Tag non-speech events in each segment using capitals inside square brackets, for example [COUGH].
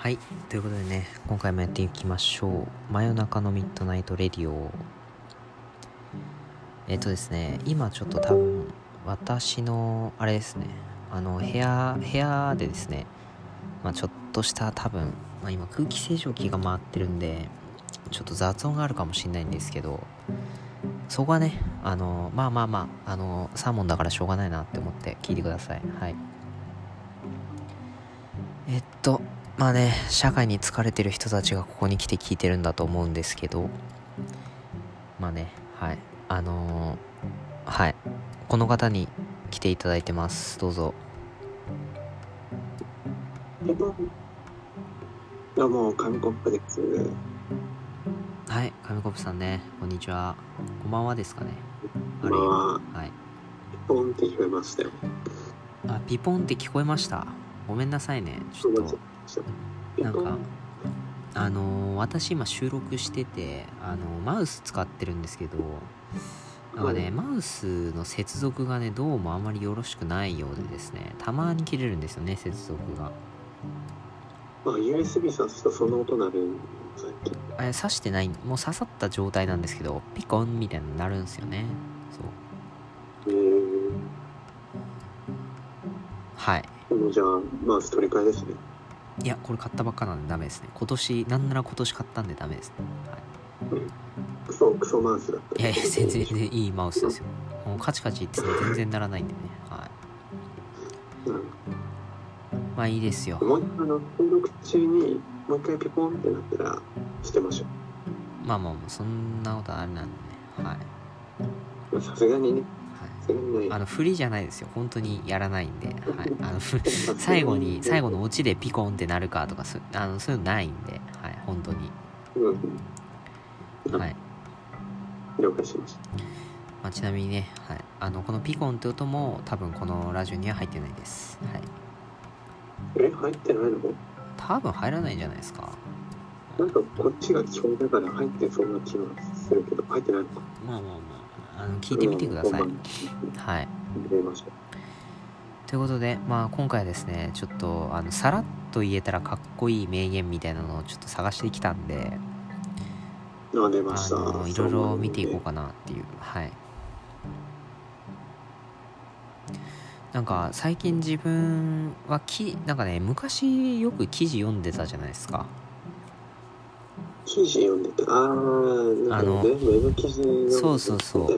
はいということでね今回もやっていきましょう。真夜中のミッドナイトレディオ。えっとですね今ちょっと多分私のあれですねあの部屋部屋でですねまあちょっとした多分、まあ、今空気清浄機が回ってるんでちょっと雑音があるかもしれないんですけどそこはねあのまあまあまああのサーモンだからしょうがないなって思って聞いてください。はい。えっとまあね社会に疲れてる人たちがここに来て聞いてるんだと思うんですけど。まあねはい。あのー、はい。この方に来ていただいてます。どうぞ。どうも、紙コップです。はい紙コップさんね。こんにちは。こんばんはですかね。あれまあ、はい。ポンって聞こえましたよ。あピポンって聞こえました。ごめんなさいね。ちょっとなんかあのー私今収録しててあのマウス使ってるんですけどなんかね、うんマウスの接続がねどうもあまりよろしくないようでですねたまに切れるんですよね接続が。まあ、USB 挿すとその音鳴る。あれ刺してないもう刺さった状態なんですけどピコンみたいになるんですよね。そう。えー、はい。でもじゃあ、マウス取り替えですね。いやこれ買ったばっかなんでダメですね。今年なんなら今年買ったんでダメですね、はい。クソ、クソマウスだった。いやいや全然全然いいマウスですよ。もうカチカチって全然ならないんでね。はい。うん。まあいいですよ。もう一回、あの、登録中に、もう一回ピポンってなったら、捨てましょまあまあまあそんなことあれなんでね。はい、さすがにね。あの振りじゃないですよ。本当にやらないんで、はい、[LAUGHS] あのふ最後に最後のオチでピコンってなるかとかそあのそういうのないんで。はい。本当に。うん。はい、了解しました。まあ、ちなみにね、はい、あのこのピコンって音も多分このラジオには入ってないです。はい。え、入ってないの？多分入らないんじゃないですか。なんかこっちが聞こえたから入ってそうな気はするけど、入ってないの？か。まあまあまああの聞いてみてください、うんはい。ということで、まあ、今回はですねちょっとあのさらっと言えたらかっこいい名言みたいなのをちょっと探してきたんであ、出あました。のいろいろ見ていこうかなっていうはいなんか最近自分はきなんかね昔よく記事読んでたじゃないですか記事読んでた。あのウェブ記事そうそうそう。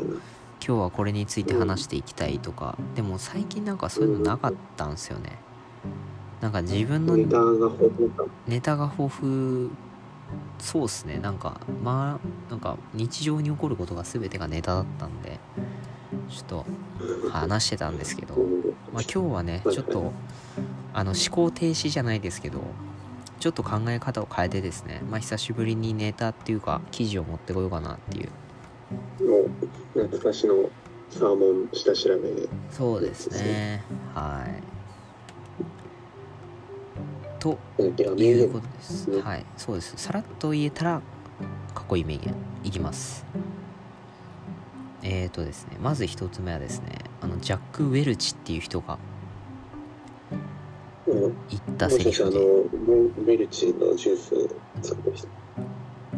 今日はこれについて話していきたいとか。でも最近なんかそういうのなかったんですよね。なんか自分のネタが豊富か。ネタが豊富。そうっすね。なんかまあなんか日常に起こることが全てがネタだったんで。ちょっと話してたんですけど、まあ、今日はねちょっとあの思考停止じゃないですけどちょっと考え方を変えてですねまあ久しぶりにネタっていうか記事を持ってこようかなっていう。もう、懐かしのサーモン下調べ。で。そうですね。はい。ということです。ねはい。そうです。さらっと言えたらかっこいい名言。いきます。えーとですね。まず一つ目はですねあのジャック・ウェルチっていう人がうん言ったセリフでウェルチのジュース使ってました？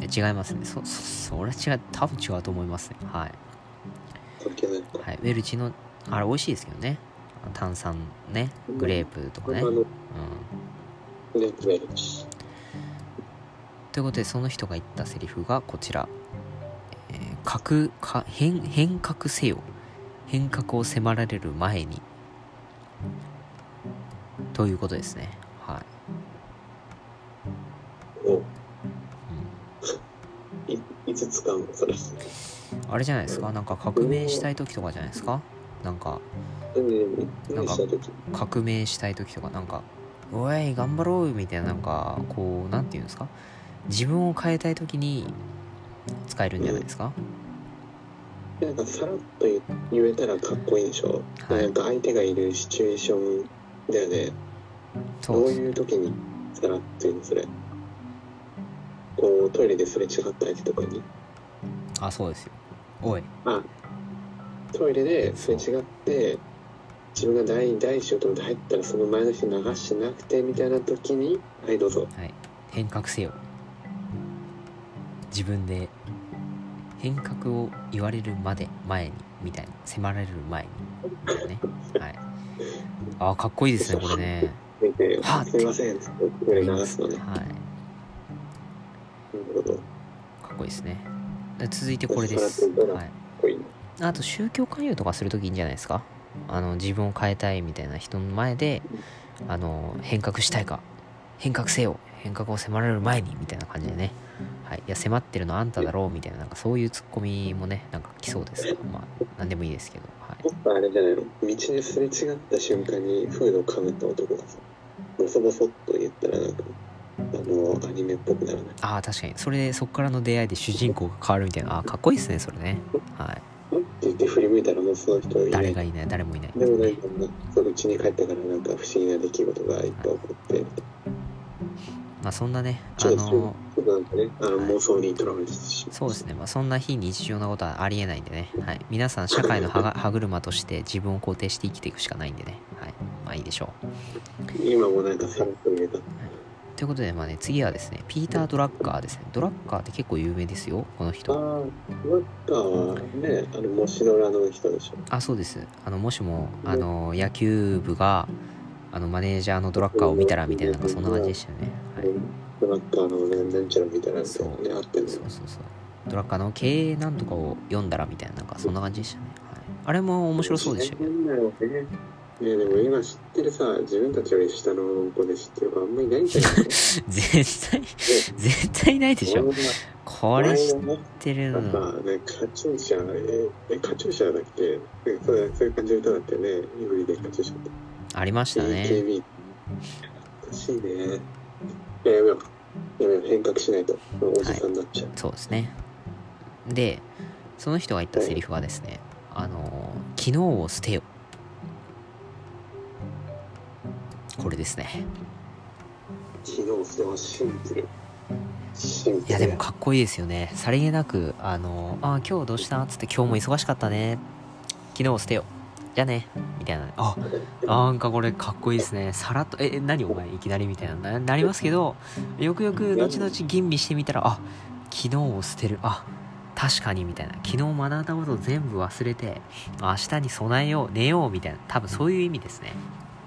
え違いますね。そそそれは違う多分違うと思いますね。はい、はい、ウェルチのあれ美味しいですけどね。炭酸ねグレープとかね、うん、ねウェルチ。ということでその人が言ったセリフがこちら、えー革か変変革せよ。変革を迫られる前にということですね。はい、をうん。いいつ使うのそれ。あれじゃないですか？なんか革命したい時とかじゃないですか？なんか何なんか革命したい時とかなんか「おい頑張ろう」みたいななんかこうなんていうんですか？自分を変えたい時に使えるんじゃないですか、なんかさらっと言言えたらかっこいいでしょ、はい。なんか相手がいるシチュエーションだよね。どうそうですいう時にさらっと言うのそれ？こうトイレですれ違った相手とかに？あそうですよ。おい。あトイレですれ違って自分が第第一仕事で入ったらその前の日流してなくてみたいな時にはいどうぞ。はい。変革せよ。自分で変革を言われるまで前にみたいな迫られる前に。ね。はい。あーかっこいいですねこれね。ではあ。すいません」これ流すのね。はい。なるほど。かかっこいいですね。で続いてこれです。ははい。あと宗教勧誘とかするときいいんじゃないですか？あの自分を変えたいみたいな人の前であの変革したいか変革せよ変革を迫られる前にみたいな感じでね、はい、いや迫ってるのあんただろうみたいななんかそういうツッコミもねなんか来そうです。からまあ何でもいいですけど、はい、あれじゃないの？道ですれ違った瞬間にフードをかぶった男がさボソボソっと言ったらなんかあのアニメっぽくならない。ああ確かに。それでそこからの出会いで主人公が変わるみたいな。あーかっこいいですねそれね。はい。って言って振り向いたらもうその人いない。誰がいない？誰もいない。でもなんかそう家に帰ってからなんか不思議な出来事がいっぱい起こってまあそんなねあちょっとそうの妄想にとらわれてし。そうですね、まあ、そんな非日常なことはありえないんでね、はい、皆さん社会の歯が [LAUGHS] 歯車として自分を肯定して生きていくしかないんでね、はい、まあいいでしょう。今もなんかと見えた。ということで、まあね、次はですねピーター・ドラッカーですね。ドラッカーって結構有名ですよこのあ人あワッカーはねあのもしのらの人でしょ。あそうです。あのもしもあの野球部があのマネージャーのドラッカーを見たらみたいななんかそんな感じでしたよね、はい、ワッカーのねなんちゃらみたいなみたいなねあってそうそうそう。ドラッカーの経営なんとかを読んだらみたいななんかそんな感じでしたね、はい、あれも面白そうでしたよねなんだろうねねでも今知ってるさ自分たちより下の子で知ってる子あんまりいないんじゃない絶対絶対ないでしょ。これ知ってるなんのかね、カチューシャ、え、えカチューシャだっけねそうそういう感じの歌だったよね。イブリでカチューシャって。ありましたね。AKB。欲しいね。いややめよう。やめよう。変革しないと。おじさんになっちゃう。そうですねでその人が言ったセリフはですねあの昨日を捨てよこれですね昨日それはシンプル。シンプル。いやでもかっこいいですよねさりげなくあのあ今日どうした？っつって今日も忙しかったね昨日を捨てよじゃあね？みたいな。あなんかこれかっこいいですね。さらっとええ何お前いきなりみたいな。ななりますけどよくよく後々吟味してみたらあ昨日を捨てる。あ確かにみたいな。昨日学んだことを全部忘れて明日に備えよう寝ようみたいな。多分そういう意味ですね。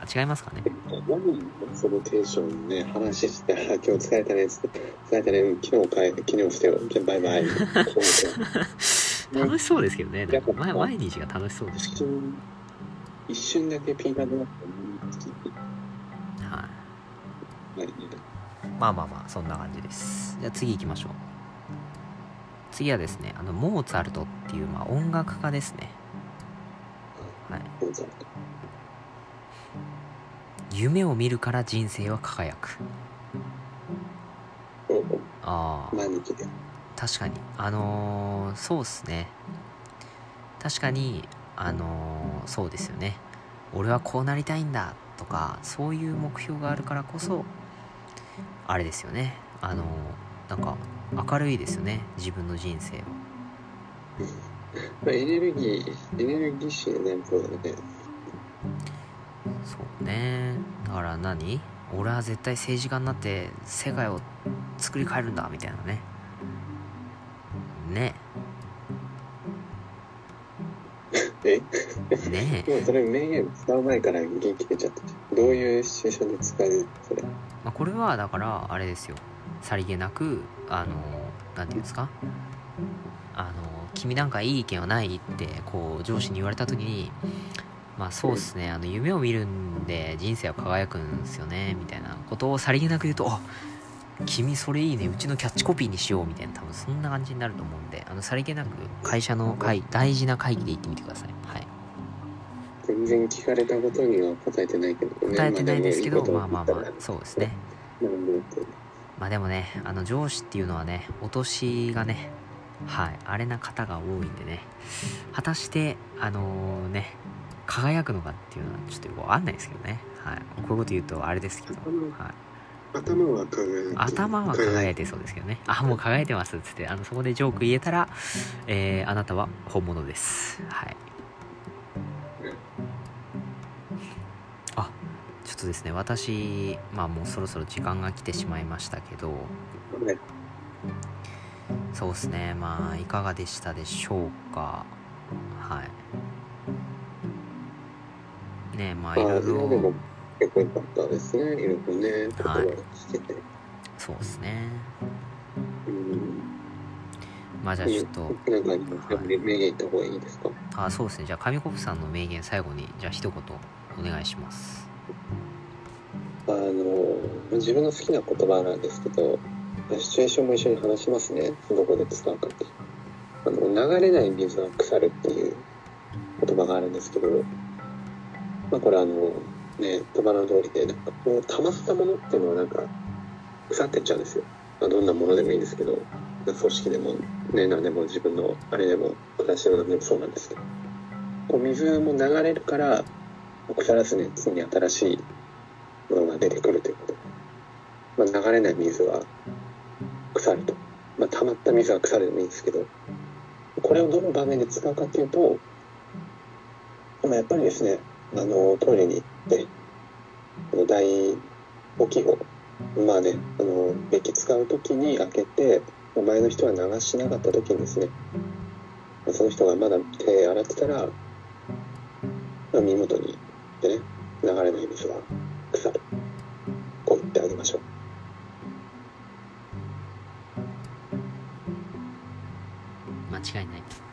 あ違いますかね？何そのテンションね、話して、あ今日疲れたねっつって、疲れたね、うん昨日帰昨日捨てよ。じゃあバイバイ。[LAUGHS] 楽しそうですけどね。毎日が楽しそうですけど、一瞬、だけピーナッツバターはい、何まあまあまあそんな感じです。じゃあ次行きましょう。次はですねあのモーツァルトっていう、まあ、音楽家ですね。はい。夢を見るから人生は輝く。ああ。確かに。あのーそうっすね。確かにあのーそうですよね。俺はこうなりたいんだとかそういう目標があるからこそあれですよね。あのーなんか明るいですよね自分の人生は。まあ、エネルギー、エネルギッシュになるそうだね。そうね。だから何？俺は絶対政治家になって世界を作り変えるんだみたいなね。ねえね [LAUGHS] でもそれ名言使う前から元気出ちゃった。どういうシチュエーションで使うそれ。まあ、これはだからあれですよ。さりげなくあのなんていうんですか？あの君なんかいい意見はないってこう上司に言われた時にまあそうっすね。あの夢を見るんで人生は輝くんですよねみたいなことをさりげなく言うとあ君それいいね。うちのキャッチコピーにしようみたいな多分そんな感じになると思うんであのさりげなく会社の会大事な会議で言ってみてください。はい。全然聞かれたことには答えてないけどね。答えてないですけどまあまあまああ。そうですね。まあでもねあの上司っていうのはねお年がねはいあれな方が多いんでね。果たしてあのね輝くのかっていうのはちょっとよくわかんないですけどね。はい。こういうこと言うとあれですけど、はい、頭は輝いて頭は輝いてそうですけどね。あもう輝いてますっつってあのそこでジョーク言えたら、えーあなたは本物です。はい。っとですね私まあもうそろそろ時間が来てしまいましたけど。ね。そうですねまあいかがでしたでしょうか。はい。ねまあいろいろ結構良かったですね。いろいろね、言葉が聞けて。そうですねうん。まあじゃあちょっとはい名言言った方がいいですか？あそうですねじゃあ上国さんの名言最後にじゃあ一言お願いしますあの、自分の好きな言葉なんですけど、シチュエーションも一緒に話しますね。どこで使うかって。あの、流れない水は腐るっていう言葉があるんですけど、まあこれあの、ね、言葉の通りで、なんかこう、溜まったものっていうのはなんか、腐ってっちゃうんですよ。まあ、どんなものでもいいんですけど、組織でも、ね、何でも自分のあれでも、暮らしの何でもそうなんですけど、こう水も流れるから、腐らずね、常に新しいものが出てくるということ。まあ、流れない水は腐ると。まあ、溜まった水は腐るでもいいんですけど、これをどの場面で使うかっていうと、まあ、やっぱりですね、あの、トイレにって、この大大きい方、まあね、あの、便器使うときに開けて、前の人は流しなかったときにですね、その人がまだ手洗ってたら、まあ、身元にでね、流れない水は腐る。こう言ってあげましょう。間違いない